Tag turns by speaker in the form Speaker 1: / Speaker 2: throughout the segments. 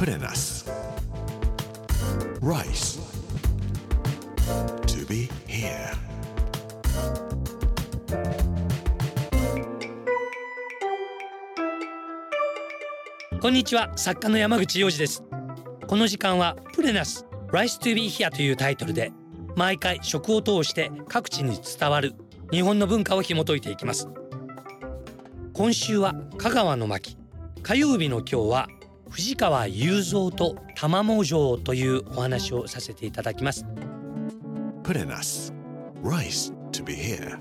Speaker 1: プレナス Rice. To be here.
Speaker 2: こんにちは作家の山口洋二ですこの時間はプレナス Rice to be here というタイトルで毎回食を通して各地に伝わる日本の文化を紐解いていきます今週は香川の巻火曜日の今日は藤川雄三と玉藻城というお話をさせていただきます。
Speaker 1: プレナス Rice to be here.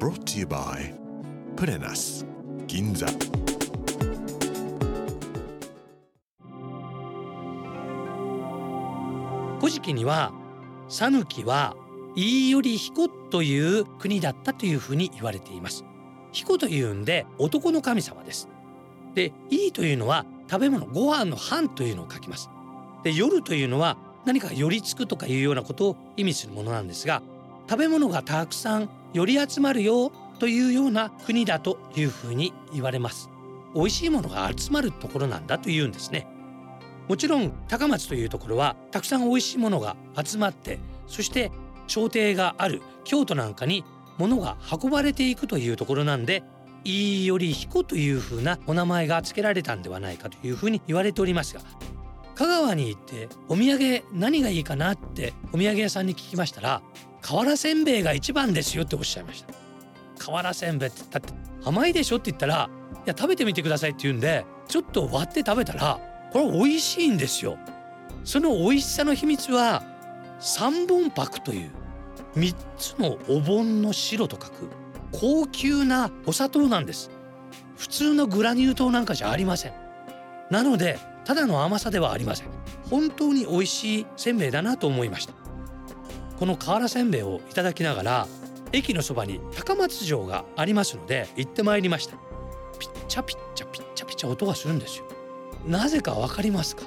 Speaker 1: Brought to you by プレナス銀座
Speaker 2: 古事記には讃岐は飯頼彦という国だったというふうに言われています。彦というんで男の神様です。でいいというのは食べ物ご飯の飯というのを書きます。で夜というのは何か寄りつくとかいうようなことを意味するものなんですが食べ物がたくさん寄り集まるよというような国だというふうに言われます。美味しいものが集まるところなんだというんですね。もちろん高松というところはたくさん美味しいものが集まってそして朝廷がある京都なんかに物が運ばれていくというところなんで飯より彦というふうなお名前が付けられたんではないかというふうに言われておりますが香川に行ってお土産何がいいかなってお土産屋さんに聞きましたら瓦せんべいが一番ですよっておっしゃいました瓦せんべいってだって甘いでしょって言ったらいや食べてみてくださいって言うんでちょっと割って食べたらこれ美味しいんですよその美味しさの秘密は三本箔という3つのお盆の白と書く高級なお砂糖なんです。普通のグラニュー糖なんかじゃありません。なのでただの甘さではありません。本当に美味しいせんべいだなと思いました。この瓦せんべいをいただきながら駅のそばに高松城がありますので行ってまいりました。ピッチャピッチャピッチャピッチャ音がするんですよ。なぜかわかりますか？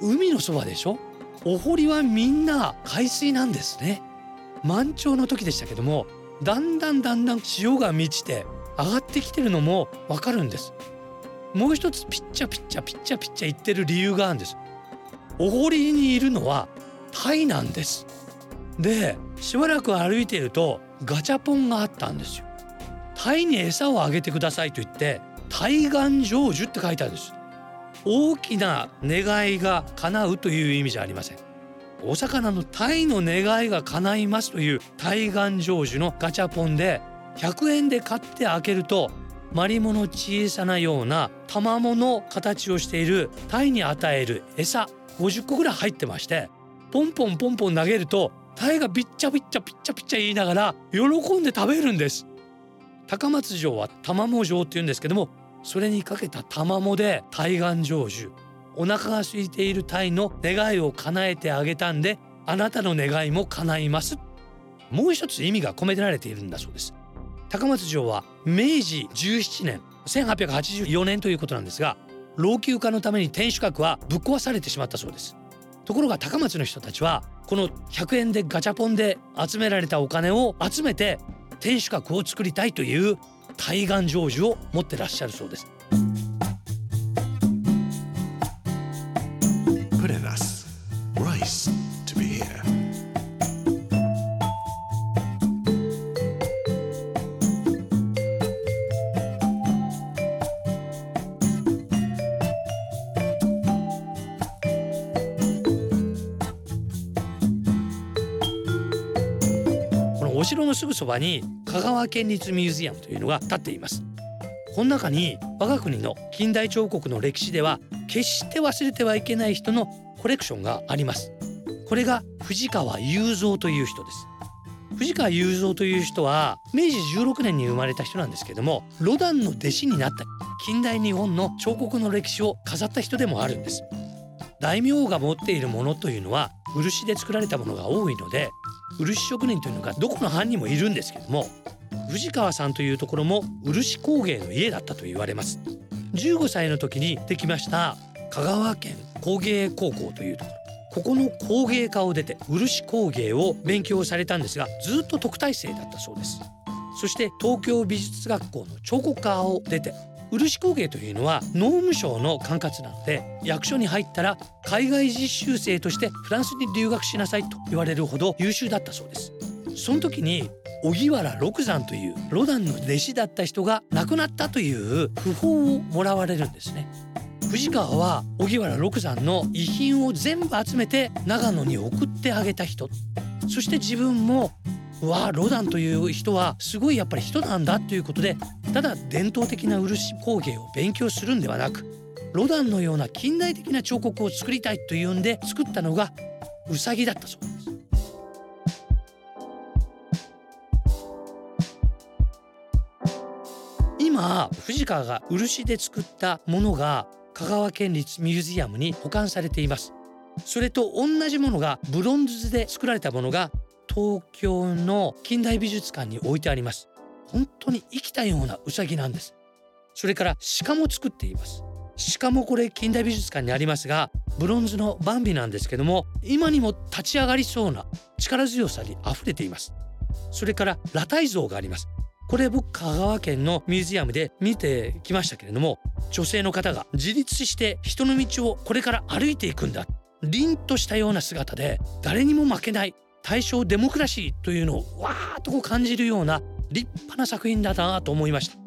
Speaker 2: 海のそばでしょ？お堀はみんな海水なんですね。満潮の時でしたけどもだんだんだんだん潮が満ちて上がってきてるのもわかるんです。もう一つピッチャピッチャピッチャピッチャ言ってる理由があるんです。お堀にいるのはタイなんです。でしばらく歩いているとガチャポンがあったんですよ。タイに餌をあげてくださいと言って対岸成就って書いてあるんです。大きな願いが叶うという意味じゃありません。お魚のタイの願いが叶いますという対岸成就のガチャポンで100円で買って開けるとマリモの小さなような卵の形をしているタイに与える餌50個ぐらい入ってましてポンポンポンポン投げるとタイがビッチャビッチャピッチャピッチャ言いながら喜んで食べるんです。高松城は卵城って言うんですけどもそれにかけた卵で対岸成就。お腹が空いているタイの願いを叶えてあげたんであなたの願いも叶います。もう一つ意味が込められているんだそうです。高松城は明治17年1884年ということなんですが老朽化のために天守閣はぶっ壊されてしまったそうです。ところが高松の人たちはこの100円でガチャポンで集められたお金を集めて天守閣を作りたいという対岸成就を持ってらっしゃるそうです。城のすぐそばに香川県立ミュージアムというのが建っています。この中に我が国の近代彫刻の歴史では決して忘れてはいけない人のコレクションがあります。これが藤川雄三という人です。藤川雄三という人は明治16年に生まれた人なんですけどもロダンの弟子になった近代日本の彫刻の歴史を飾った人でもあるんです。大名が持っているものというのは漆で作られたものが多いので漆職人というのがどこの藩にもいるんですけども藤川さんというところも漆工芸の家だったと言われます。15歳の時にできました香川県工芸高校というところ。ここの工芸科を出て漆工芸を勉強されたんですがずっと特待生だったそうです。そして東京美術学校の彫刻科を出て漆工芸というのは農務省の管轄なので役所に入ったら海外実習生としてフランスに留学しなさいと言われるほど優秀だったそうです。その時に荻原六山というロダンの弟子だった人が亡くなったという訃報をもらわれるんですね。藤川は荻原六山の遺品を全部集めて長野に送ってあげた人。そして自分もわあロダンという人はすごいやっぱり人なんだということでただ伝統的な漆工芸を勉強するんではなくロダンのような近代的な彫刻を作りたいというんで作ったのがウサギだったそうです。今藤川が漆で作ったものが香川県立ミュージアムに保管されていますそれと同じものがブロンズで作られたものが東京の近代美術館に置いてあります本当に生きたようなウサギなんです。それから鹿も作っています。鹿もこれ近代美術館にありますがブロンズのバンビなんですけども今にも立ち上がりそうな力強さに溢れています。それから裸体像があります。これ僕香川県のミュージアムで見てきましたけれども女性の方が自立して人の道をこれから歩いていくんだ。凛としたような姿で誰にも負けない大正デモクラシーというのをわーっとこう感じるような立派な作品だなと思いました。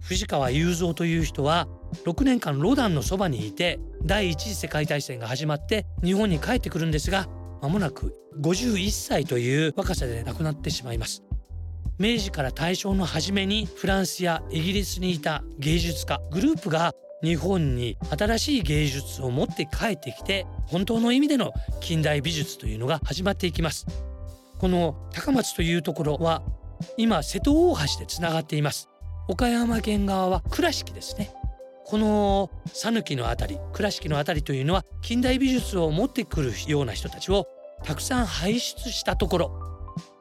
Speaker 2: 藤川雄三という人は6年間ロダンのそばにいて第一次世界大戦が始まって日本に帰ってくるんですが間もなく51歳という若さで亡くなってしまいます。明治から大正の初めにフランスやイギリスにいた芸術家グループが日本に新しい芸術を持って帰ってきて本当の意味での近代美術というのが始まっていきます。この高松というところは今瀬戸大橋でつながっています。岡山県側は倉敷ですね。この讃岐の辺り倉敷の辺りというのは近代美術を持ってくるような人たちをたくさん輩出したところ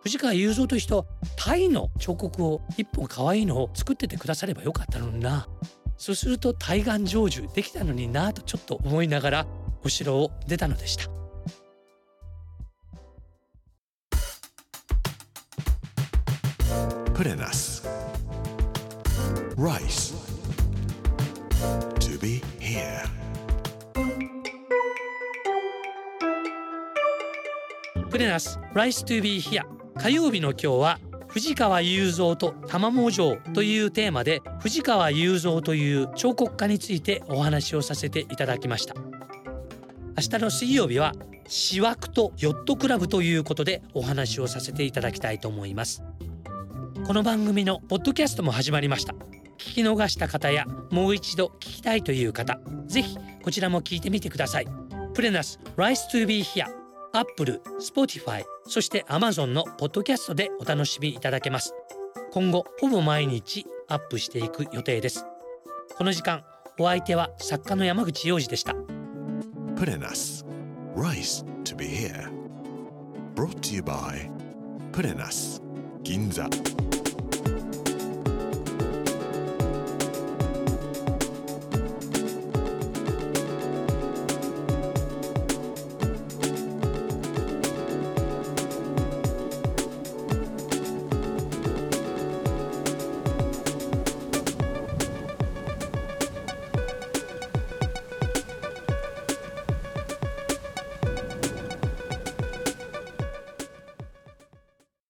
Speaker 2: 藤川雄三という人タイの彫刻を一本可愛いのを作っててくださればよかったのにな。そうすると対岸成就できたのになとちょっと思いながらお城を出たのでした。
Speaker 1: Put in us. Rice. To be here.
Speaker 2: プレナス Rice to be here 火曜日の今日は藤川雄三と玉藻城というテーマで藤川雄三という彫刻家についてお話をさせていただきました明日の水曜日はシワクとヨットクラブということでお話をさせていただきたいと思いますこの番組のポッドキャストも始まりました聞き逃した方やもう一度聞きたいという方ぜひこちらも聞いてみてくださいプレナス Rice to be here Apple、Spotify そして Amazon のポッドキャストでお楽しみいただけます今後ほぼ毎日アップしていく予定ですこの時間お相手は作家の山口洋二でした
Speaker 1: Put in us. Rice to be here. Brought to you by Put in us. Ginza.